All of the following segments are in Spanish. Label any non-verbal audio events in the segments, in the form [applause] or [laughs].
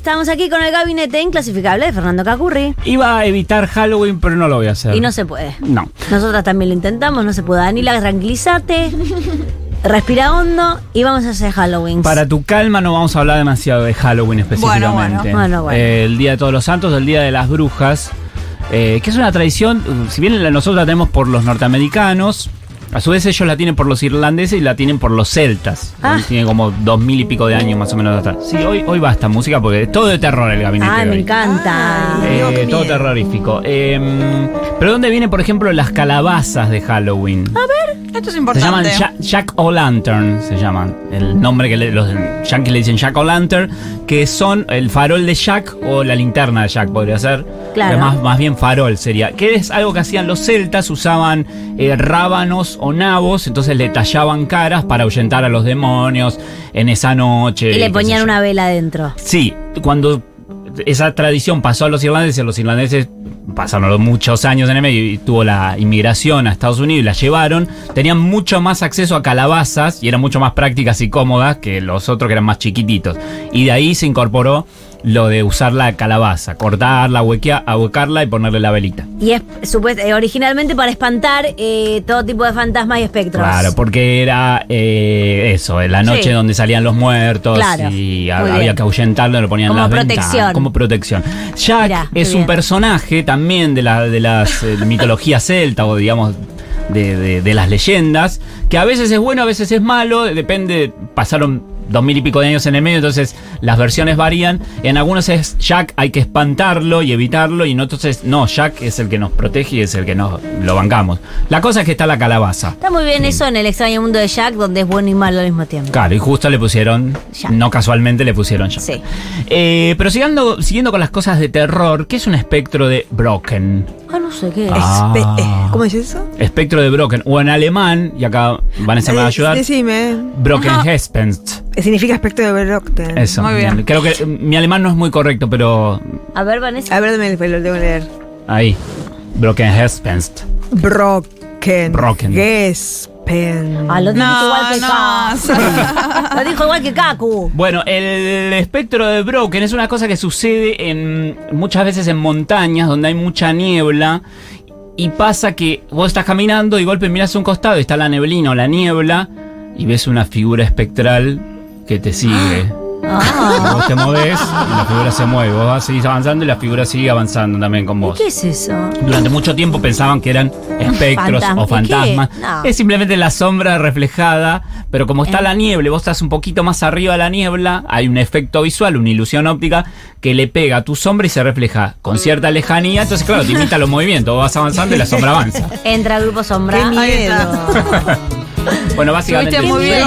Estamos aquí con el gabinete inclasificable de Fernando Cacurri. Iba a evitar Halloween, pero no lo voy a hacer. Y no se puede. No. Nosotras también lo intentamos, no se puede. Danila, tranquilízate. Respira hondo y vamos a hacer Halloween. Para tu calma no vamos a hablar demasiado de Halloween específicamente. bueno. Bueno, bueno. Eh, el Día de Todos los Santos, el Día de las Brujas, eh, que es una tradición, si bien nosotros la tenemos por los norteamericanos, a su vez ellos la tienen por los irlandeses y la tienen por los celtas. Ah. Tiene como dos mil y pico de años más o menos atrás. Sí, hoy, hoy basta música porque es todo de terror el gabinete de me hoy. encanta. Eh, todo terrorífico. Eh, pero ¿dónde vienen, por ejemplo, las calabazas de Halloween? Esto es Se importante. llaman Ja- Jack O'Lantern, se llaman. El nombre que le- los yankees le dicen Jack O'Lantern, que son el farol de Jack o la linterna de Jack, podría ser. Claro. Más, más bien farol sería. Que es algo que hacían los celtas, usaban eh, rábanos o nabos, entonces le tallaban caras para ahuyentar a los demonios en esa noche. y le ponían una vela adentro. Sí, cuando esa tradición pasó a los irlandeses, los irlandeses pasaron muchos años en el medio y tuvo la inmigración a Estados Unidos y la llevaron, tenían mucho más acceso a calabazas y eran mucho más prácticas y cómodas que los otros que eran más chiquititos. Y de ahí se incorporó lo de usar la calabaza, cortarla, huequea- ahuecarla y ponerle la velita. Y es eh, originalmente para espantar eh, todo tipo de fantasmas y espectros. Claro, porque era eh, eso, la noche Sí. donde salían los muertos Claro, y había que ahuyentarlo, lo ponían Como en las protección. ventanas, como protección. Jack Mirá, es un bien. personaje también de la de las eh, mitologías celta o digamos de, de- de las leyendas, que a veces es bueno, a veces es malo, depende, pasaron dos mil y pico de años en el medio, entonces las versiones varían. En algunos es Jack, hay que espantarlo y evitarlo, y en otros es no, Jack es el que nos protege y es el que nos lo bancamos. La cosa es que está la calabaza. Está muy bien eso en el extraño mundo de Jack, donde es bueno y malo al mismo tiempo. Claro, y justo le pusieron, Jack. no casualmente le pusieron Jack. Sí. Eh, pero siguiendo, siguiendo con las cosas de terror, ¿qué es un espectro de Broken? No sé qué. Ah. Espe- eh, ¿Cómo es eso? Espectro de Broken, o en alemán, y acá Vanessa me va a Eh, ayudar, Decime. Broken Ajá. Gespenst. Significa aspecto de Brockton. Eso, Muy bien. Creo que eh, mi alemán no es muy correcto, pero A ver, Vanessa. A ver, dame el pelo, lo tengo que leer. ahí. Broken Gespenst. Brocken. Brocken. Ah, lo dijo No, igual que no. [laughs] Lo dijo igual que Kaku. Bueno, el espectro de Broken es una cosa que sucede en muchas veces en montañas donde hay mucha niebla y pasa que vos estás caminando y de golpe miras a un costado y está la neblina o la niebla y ves una figura espectral que te sigue. [gasps] Ah. Vos te movés y la figura se mueve. Vos vas, seguís avanzando y la figura sigue avanzando también con vos. ¿Qué es eso? Durante mucho tiempo pensaban que eran espectros Fantasma. o fantasmas. No. Es simplemente la sombra reflejada, pero como está Eh. la niebla, y vos estás un poquito más arriba de la niebla, hay un efecto visual, una ilusión óptica que le pega a tu sombra y se refleja con cierta lejanía. Entonces, claro, te imita los movimientos. Vos vas avanzando y la sombra avanza. Entra al grupo sombra. Qué miedo. [laughs] Bueno, básicamente. Muy bien.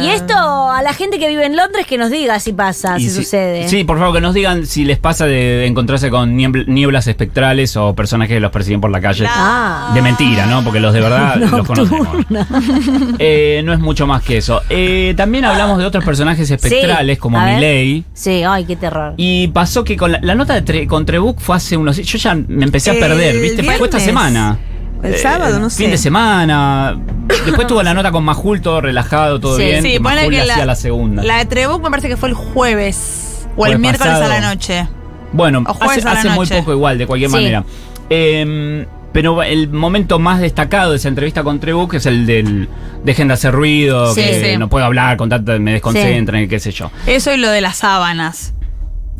Y esto a la gente que vive en Londres que nos diga si pasa, si, si- sucede. Sí, por favor, que nos digan si les pasa de encontrarse con niebl- nieblas espectrales o personajes que los persiguen por la calle. Ah. De mentira, ¿no? Porque los de verdad [laughs] los conocemos. [laughs] Eh, no es mucho más que eso. Eh, también hablamos de otros personajes espectrales Sí, como. Miley. Sí, ay, qué terror. Y pasó que con la, la nota de Tre- con Trebuch fue hace unos... Yo ya me empecé a El perder, ¿viste? Fue esta viernes. semana. El Eh, sábado, no Fin sé. de semana. Después tuvo la nota con Majul, todo relajado, todo Sí. bien. Sí, que Majul la, hacía la segunda. La de Trebuch me parece que fue el jueves. O el miércoles pasado. a la noche. Bueno, hace, hace muy poco igual, de cualquier Sí. manera. Eh, pero el momento más destacado de esa entrevista con Trebuch es el del dejen de hacer ruido, Sí, que sí. no puedo hablar, con tanto me desconcentran qué sé yo. Eso y lo de las sábanas.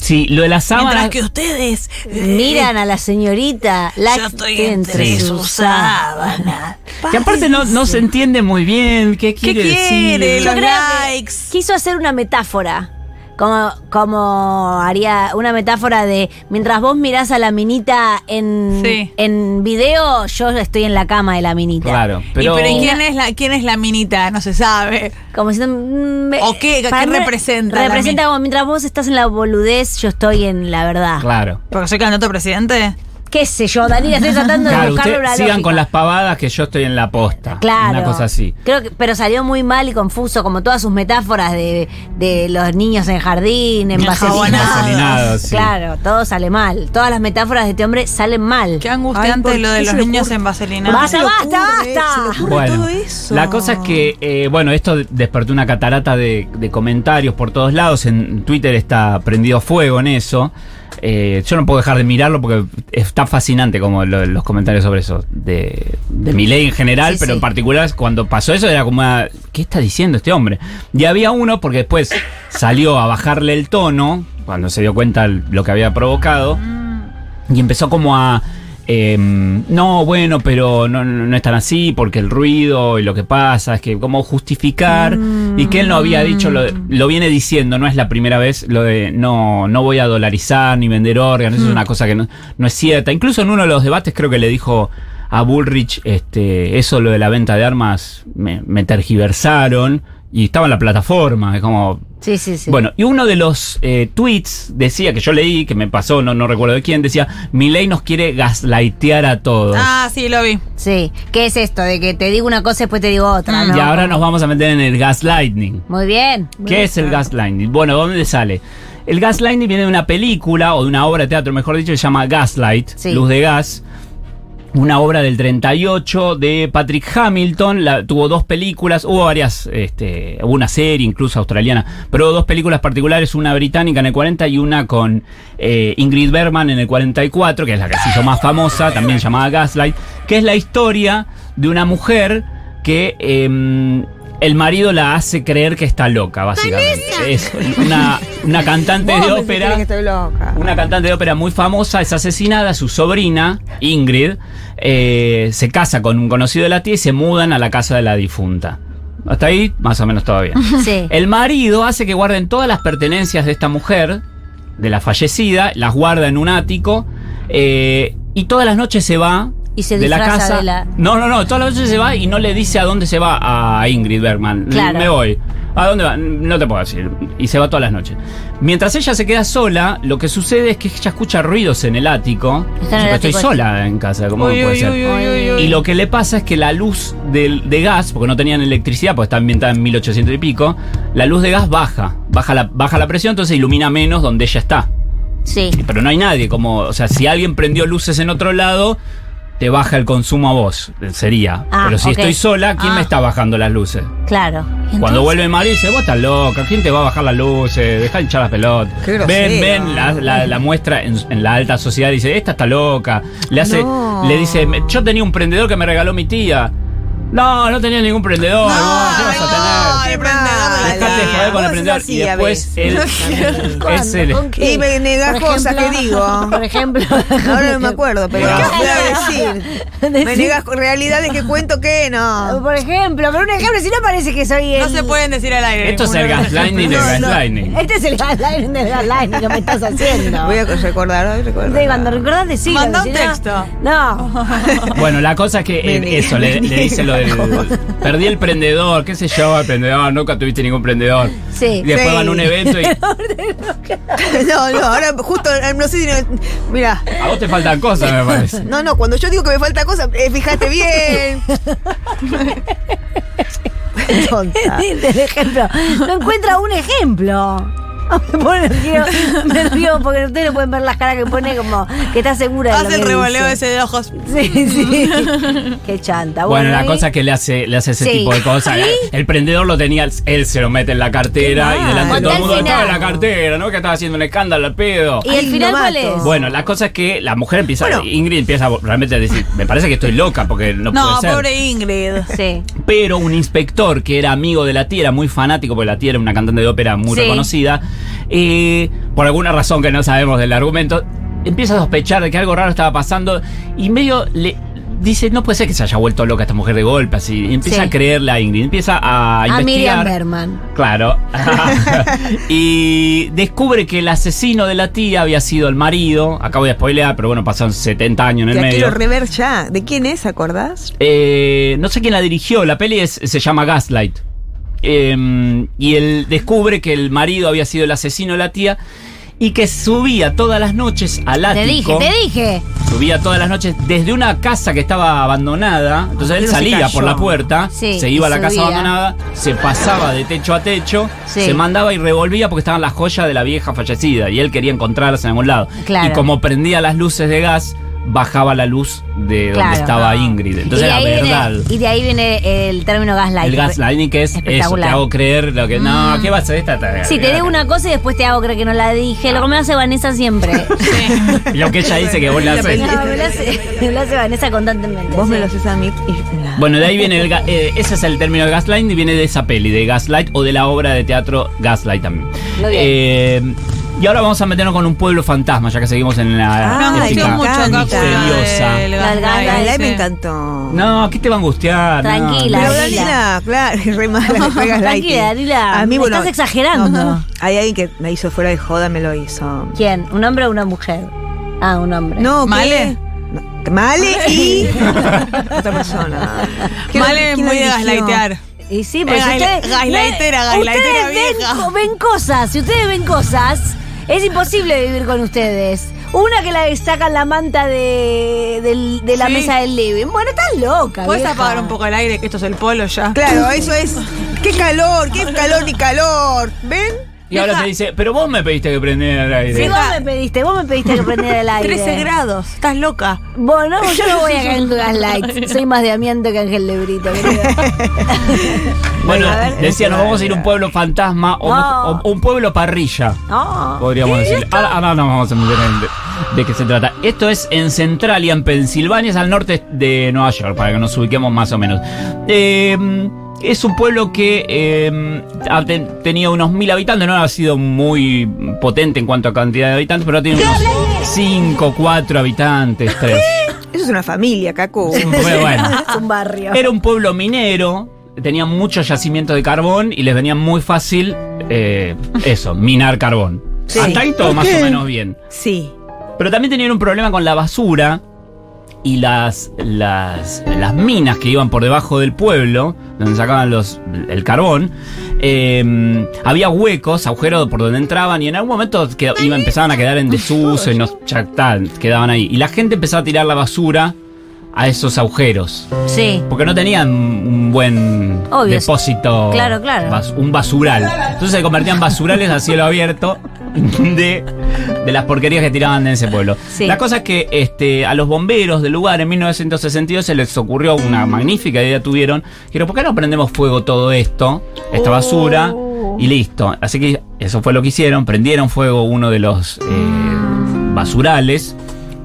Sí, lo de las sábanas. Mientras que ustedes eh, Miran a la señorita, la yo estoy que entre sus sábanas. Que aparte no, no se entiende muy bien qué ¿Qué quiere quiere? decir. Yo Los likes. quiso hacer una metáfora. Como, como haría una metáfora de mientras vos mirás a la minita en, Sí. en video, yo estoy en la cama de la minita. Claro, ¿Y pero. pero ¿y quién es la quién es la minita? No se sabe. Como si mm, ¿O qué? ¿Qué representa Representa como mientras vos estás en la boludez, yo estoy en la verdad. Claro. Porque soy candidato a presidente. ¿Qué sé yo, Daniela? Estoy tratando de Claro, buscarle una sigan lógica. con las pavadas que yo estoy en la posta. Claro. Una cosa así. Creo que, pero salió muy mal y confuso, como todas sus metáforas de, de los niños en jardín, en. Vaselinados, sí. Claro, todo sale mal. Todas las metáforas de este hombre salen mal. Qué angustiante Ay, ¿por lo de los niños en vaselina. Basta, basta, basta. Bueno, todo eso. la cosa es que, eh, bueno, esto despertó una catarata de, de comentarios por todos lados. En Twitter está prendido fuego en eso. Eh, yo no puedo dejar de mirarlo porque está fascinante como lo- los comentarios sobre eso. De, de mi ley en general, Sí, pero sí. en particular cuando pasó eso era como, una, ¿qué está diciendo este hombre? Y había uno porque después salió a bajarle el tono cuando se dio cuenta lo que había provocado. Y empezó como a... eh, no, bueno, pero no, no, no es tan así porque el ruido y lo que pasa es que como justificar y que él no había dicho, lo, lo viene diciendo, no es la primera vez, lo de no, no voy a dolarizar ni vender órganos, eso es una cosa que no, no es cierta. Incluso en uno de los debates creo que le dijo a Bullrich, este, eso lo de la venta de armas me, me tergiversaron y estaba en la plataforma, es como, Sí, sí, sí. bueno, y uno de los eh, tweets decía, que yo leí, que me pasó, no, no recuerdo de quién, decía, mi ley nos quiere gaslightear a todos. Ah, sí, lo vi. Sí. ¿Qué es esto? De que te digo una cosa y después te digo otra, ¿no? y ahora nos vamos a meter en el gaslighting. Muy bien. ¿Qué es el gaslighting? Bueno, ¿dónde sale? El gaslighting viene de una película o de una obra de teatro, mejor dicho, que se llama Gaslight, Sí. Luz de Gas. Una obra del 38 de Patrick Hamilton. Tuvo dos películas, hubo varias, este, hubo una serie incluso australiana, pero dos películas particulares, una británica en el 40 y una con eh, Ingrid Bergman en el 44, que es la que se hizo más famosa, también llamada Gaslight, que es la historia de una mujer que em, el marido la hace creer que está loca, básicamente. Es una, una cantante de ópera. que estoy loca. Una cantante de ópera muy famosa es asesinada, su sobrina, Ingrid, eh, se casa con un conocido de la tía y se mudan a la casa de la difunta. Hasta ahí, más o menos todavía. [laughs] Sí. El marido hace que guarden todas las pertenencias de esta mujer, de la fallecida, las guarda en un ático eh, y todas las noches se va Y se de la casa. de la- No, no, no, todas las noches se va y no le dice a dónde se va a Ingrid Bergman. Claro. Me voy. ¿A dónde va? No te puedo decir. Y se va todas las noches. Mientras ella se queda sola, lo que sucede es que ella escucha ruidos en el ático. Está en el estoy ático. sola en casa, ¿cómo Uy, puede uy, ser? uy, uy, uy, uy. Y lo que le pasa es que la luz de, gas, porque no tenían electricidad, porque está ambientada en 1800 y pico, la luz de gas baja, baja la, baja la presión, entonces ilumina menos donde ella está. Sí. Pero no hay nadie, como, o sea, si alguien prendió luces en otro lado, te baja el consumo a vos, sería. Ah, Pero si estoy sola, ¿quién Ah. me está bajando las luces? Claro. ¿Y Cuando vuelve Mario dice, vos estás loca, ¿quién te va a bajar las luces? Deja de hinchar las pelotas. Qué Ven, ven, la, la- la muestra en, en la alta sociedad, dice, esta está loca. Le hace, No. le dice, "Me- yo tenía un prendedor que me regaló mi tía. No, no tenía ningún prendedor. vos, ¿qué vas a tener? de la Dejate de joder con el prendedor. Y después él es el. [laughs] ¿Con qué? Y me negás cosas que digo. [laughs] Por ejemplo. Ahora no me acuerdo, pero ¿Qué voy a [laughs] decir. Me negas realidades que cuento que no. Por ejemplo, pero un ejemplo, si no parece que soy el... No se pueden decir al aire. Esto es el de gaslighting del No, no. gaslighting. Este es el gaslighting del gaslighting que me estás haciendo. Voy a recordar, hoy recuerdo. Sí, cuando recordás decirlo. Manda si un no- texto. No. Bueno, la cosa es que eso, le, dice lo Perdí el prendedor, qué sé yo, el prendedor, nunca tuviste ningún prendedor. Sí. Y después Sí. van a un evento y. No, no, ahora justo, eh, no sé si. no- Mira. A vos te faltan cosas, me parece. No, no, cuando yo digo que me falta cosa, eh, fíjate bien. [laughs] Tonta. [laughs] del ejemplo. No encuentra un ejemplo. [laughs] Me pone río, me río porque ustedes no pueden ver las caras que pone como que está segura de lo Hace el que revoleo dice. ese de ojos. Sí, sí. [laughs] Qué chanta. Bueno, la ¿y? cosa es que le hace, le hace ese Sí. tipo de cosas. ¿Sí? El prendedor lo tenía, él se lo mete en la cartera y delante de todo el mundo estaba en la cartera, ¿no? Que estaba haciendo un escándalo al pedo. ¿Y el final cuál es? Bueno, la cosa es que la mujer empieza, Bueno. Ingrid empieza realmente a decir, me parece que estoy loca porque no, No, puede ser. pobre Ingrid. Sí. Pero un inspector que era amigo de la tía, era muy fanático, porque la tía era una cantante de ópera muy Sí. reconocida, eh, por alguna razón que no sabemos del argumento, empieza a sospechar de que algo raro estaba pasando y medio le dice, no puede ser que se haya vuelto loca esta mujer de golpe, así. Y empieza Sí. a creerle a Ingrid, empieza a, A Miriam investigar. Berman. Claro. [laughs] [laughs] y descubre que el asesino de la tía había sido el marido. Acabo de spoilear, pero bueno, pasaron 70 años en el La medio. quiero rever ya. ¿De quién es, acordás? Eh, no sé quién la dirigió, la peli es- se llama Gaslight. Eh, y él descubre que el marido había sido el asesino de la tía y que subía todas las noches al ático. Te dije, te dije. Subía todas las noches desde una casa que estaba abandonada. Entonces él salía por la puerta, Sí, se iba a la casa abandonada, se pasaba de techo a techo, Sí. se mandaba y revolvía porque estaban las joyas de la vieja fallecida y él quería encontrarlas en algún lado. Claro. Y como prendía las luces de gas, bajaba la luz de donde Claro. estaba Ingrid. Entonces y, de era ahí verdad. Viene, y de ahí viene el término gaslight. El gaslighting que es eso, te. Mm. hago creer lo que no, ¿qué va a ser esta? Sí, te digo una cosa y después te hago creer que no la dije. Lo que me hace Vanessa siempre. [laughs] Lo que ella dice que vos la haces. No, me lo hace, me lo hace Vanessa constantemente. Vos me lo haces a mí. y- Bueno, de ahí viene el eh, ese es el término de gaslighting y viene de esa peli, de Gaslight o de la obra de teatro Gaslight también. Muy bien. Eh, y ahora vamos a meternos con un pueblo fantasma, ya que seguimos en la Ah, Me ética misteriosa. el La gaslight, gaslight, Ay, sí. me encantó. No, ¿qué te va a angustiar? No, Tranquila, Pero no. Danila. Danila, claro, re mala Tranquila. Danila, A mí, me bueno, estás exagerando. no, no. Hay alguien que me hizo fuera de joda, me lo hizo. ¿Quién? ¿Un hombre o una mujer? Ah, un hombre. No, ¿qué? ¿Male? No, Male [laughs] y [laughs] otra persona. ¿Quién- Male es quién muy la de dirigió? gaslightear. Y sí, pero si gasla- ustedes. gaslightera, Ustedes gaslightera ven, vieja. ven cosas. Si ustedes ven cosas, es imposible vivir con ustedes. Una que la sacan la manta de, de la Sí. mesa del living. Bueno, estás loca. ¿Puedes vieja. apagar un poco el aire? Que esto es el polo ya. Claro, eso es. ¡Qué calor! ¡Qué calor ni calor! ¿Ven? Y ahora te dice, pero vos me pediste que prendiera el aire. Sí, vos me pediste, vos me pediste que prendiera el aire. 13 grados. Estás loca. Bueno, yo no voy a [laughs] caer en tu gaslight. Soy más de amianto que Ángel de Brito. [laughs] Bueno, decía, nos vamos a ir a un pueblo fantasma o, No. o- o un pueblo parrilla. No. Podríamos decir. Ahora, ahora nos vamos a meter en de, de qué se trata. Esto es en Centralia, en Pensilvania, es al norte de Nueva York, para que nos ubiquemos más o menos. Eh, es un pueblo que eh, ha te- tenía unos mil habitantes, no ha sido muy potente en cuanto a cantidad de habitantes, pero tiene unos 5, 4 habitantes, 3. Eso es una familia, bueno. [laughs] Es un barrio. Era un pueblo minero, tenían muchos yacimientos de carbón y les venía muy fácil eh, eso, minar carbón. Sí. Hasta ahí todo ¿Por más o menos bien. Sí. Pero también tenían un problema con la basura y las, las, las minas que iban por debajo del pueblo, donde sacaban los, el carbón. eh, había huecos, agujeros por donde entraban y en algún momento qued- iba, empezaban a quedar en desuso y no, ya quedaban ahí. Y la gente empezaba a tirar la basura a esos agujeros. Sí. Porque no tenían un buen Obvio. depósito. Claro, claro. bas- un basural. Entonces se convertían basurales a cielo abierto [laughs] de, de las porquerías que tiraban en ese pueblo. Sí. La cosa es que este, a los bomberos del lugar en 1962 se les ocurrió una magnífica idea. Tuvieron. Dijeron, ¿por qué no prendemos fuego todo esto? Esta basura. Y listo. Así que eso fue lo que hicieron. Prendieron fuego uno de los eh, basurales.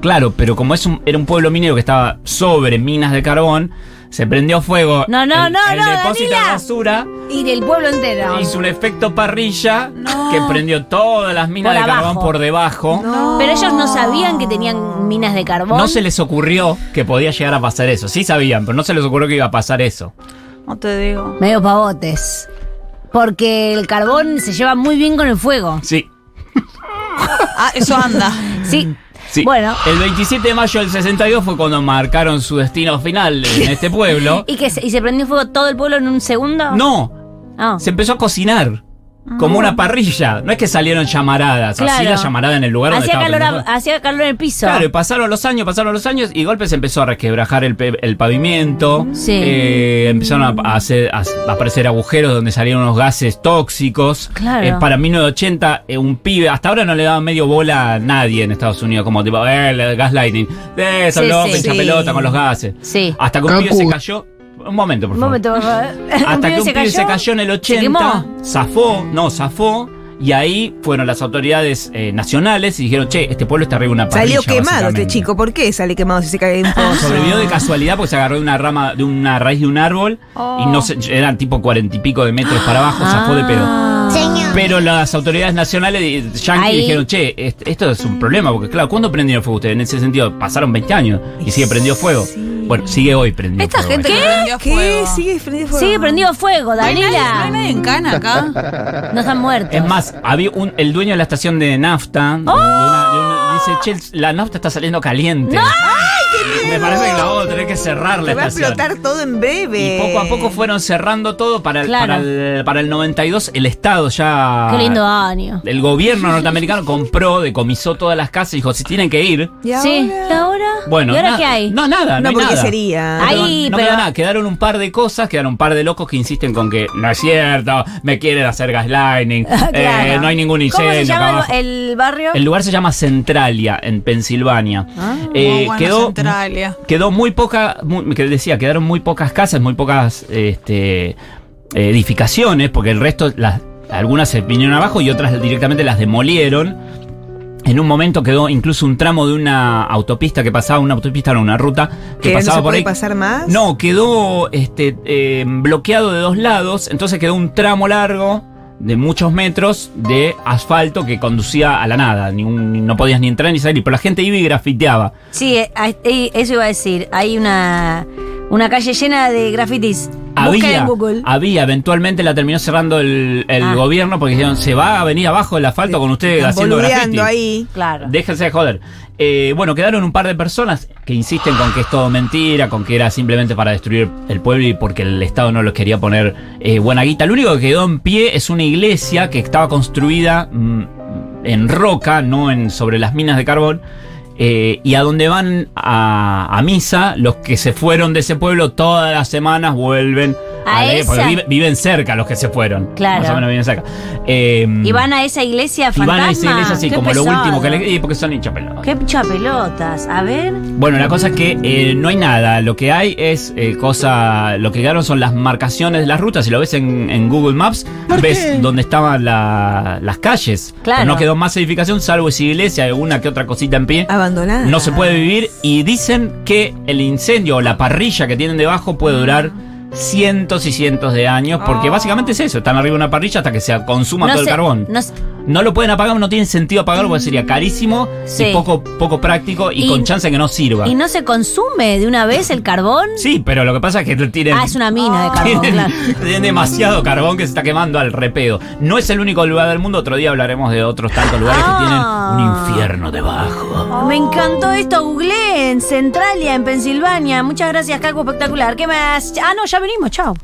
Claro, pero como es un, era un pueblo minero que estaba sobre minas de carbón, se prendió fuego. No, no, el, no, el no, depósito Danila. de basura Y del pueblo entero. hizo un efecto parrilla que prendió todas las minas Por de abajo. carbón por debajo. No. Pero ellos no sabían que tenían minas de carbón. se les ocurrió que podía llegar a pasar eso. Sí sabían, pero no se les ocurrió que iba a pasar eso. No te digo. Medio pavotes. Porque el carbón se lleva muy bien con el fuego. Sí. Ah, eso anda. Sí. Sí. Bueno. El 27 de mayo del 62 fue cuando marcaron su destino final en [laughs] este pueblo. ¿Y, que se, ¿Y se prendió fuego todo el pueblo en un segundo? No, Ah. se empezó a cocinar. Como una parrilla. No es que salieron llamaradas. Así Claro. la llamarada en el lugar donde Hacía estaba calor, a- hacía calor en el piso. Claro, y pasaron los años, pasaron los años y de golpe se empezó a resquebrajar el, el pavimento. Sí. Eh, empezaron a, a hacer, a, a aparecer agujeros donde salieron unos gases tóxicos. Claro. Eh, para 1980, eh, un pibe, hasta ahora no le daba medio bola a nadie en Estados Unidos, como tipo, eh, el gaslighting. Eh, son Sí, Sí. pelota con los gases. Sí. Hasta que un pibe se cayó. Un momento, por Un favor. momento, por favor. Hasta [laughs] que un pibe se cayó en el ¿Se 80, quemó? zafó, no, zafó. Y ahí fueron las autoridades eh, nacionales y dijeron, che, este pueblo está arriba de una parrilla. Salió quemado este básicamente". chico. ¿Por qué sale quemado si se cae de un [laughs] pozo? Sobrevivió de casualidad porque se agarró de una rama, de una raíz de un árbol y no se, eran tipo cuarenta y pico de metros para abajo, zafó de pedo. Pero las autoridades nacionales dijeron, che, est- esto es un problema, porque claro, ¿cuándo prendieron fuego ustedes? En ese sentido, pasaron 20 años y sigue prendido fuego. Bueno, sigue hoy prendido Esta fuego. gente prendió ¿Qué? fuego. Sigue prendido fuego. Sigue prendido fuego, ¿No nadie- ¿No hay Daniela. nadie en cana acá? [laughs] No están muertos. Es más, había un, el dueño de la estación de nafta de una- de una- dice, che, la nafta está saliendo caliente. Me parece que la vamos a tener que cerrar la Te va a estación. explotar todo en breve. Y poco a poco fueron cerrando todo para el, Claro. para el, para el 92. El Estado ya. Qué lindo año. El gobierno norteamericano compró, decomisó todas las casas y dijo: si tienen que ir. ¿Y ahora? Sí. ¿Y ahora? Bueno, ¿Y ahora na- qué hay? No, nada, no, No, hay porque nada. Ahí, no pero- nada. Quedaron un par de cosas, quedaron un par de locos que insisten con que no es cierto, me quieren hacer gaslighting, [laughs] eh, Claro. no hay ningún incendio. ¿Cómo se acá llama abajo. el, el barrio? El lugar se llama Centralia, en Pensilvania. Eh, Muy buena quedó, Centralia. Quedó muy poca, muy- que decía, quedaron muy pocas casas, muy pocas este, edificaciones, porque el resto, las, algunas se vinieron abajo y otras directamente las demolieron. En un momento quedó incluso un tramo de una autopista que pasaba, una autopista, no, una ruta que ¿Que no pasaba se por puede ahí. pasar más? No, quedó este, eh, bloqueado de dos lados, entonces quedó un tramo largo de muchos metros de asfalto que conducía a la nada. Ningún- no podías ni entrar ni salir, pero la gente iba y grafiteaba. Sí, eh, eso iba a decir. Hay una, una calle llena de grafitis. Busca Había, en Google. había, eventualmente la terminó cerrando el, el Ah. gobierno porque dijeron, se va a venir abajo el asfalto con ustedes haciendo graffiti. ahí. Claro. Déjense de joder. Eh, bueno, quedaron un par de personas que insisten con que es todo mentira, con que era simplemente para destruir el pueblo y porque el Estado no los quería poner eh, buena guita. Lo único que quedó en pie es una iglesia que estaba construida mm, en roca, no en, sobre las minas de carbón. Eh, y a donde van a, a misa, los que se fueron de ese pueblo todas las semanas vuelven ¿A porque esa? viven cerca los que se fueron. Claro. Más o menos viven cerca. Eh, Y van a esa iglesia y fantasma. van a esa iglesia así, Qué como lo último que le. y porque son hincha pelota. Qué pelotas. A ver. Bueno, la cosa es que eh, no hay nada. Lo que hay es eh, cosa. Lo que quedaron son las marcaciones de las rutas. Si lo ves en, en Google Maps, ves dónde estaban la- las calles. Claro. Pero no quedó más edificación, salvo esa iglesia, alguna que otra cosita en pie. Abandonada. No se puede vivir. Y dicen que el incendio o la parrilla que tienen debajo puede durar cientos y cientos de años. Porque Oh. básicamente es eso. Están arriba de una parrilla hasta que se consuma no todo el carbón. no No lo pueden apagar, no tiene sentido apagarlo porque sería carísimo Sí. y poco, poco práctico y, Y- con chance que no sirva. ¿Y no se consume de una vez el carbón? Sí, pero lo que pasa es que tienen, Ah, es una mina de carbón, tienen, claro. [laughs] tienen demasiado carbón que se está quemando al repedo. No es el único lugar del mundo, otro día hablaremos de otros tantos lugares Ah. que tienen un infierno debajo. Me encantó esto, googleé en Centralia, en Pensilvania. Muchas gracias, Calvo Espectacular. ¿Qué más? Ah, no, ya venimos, chao.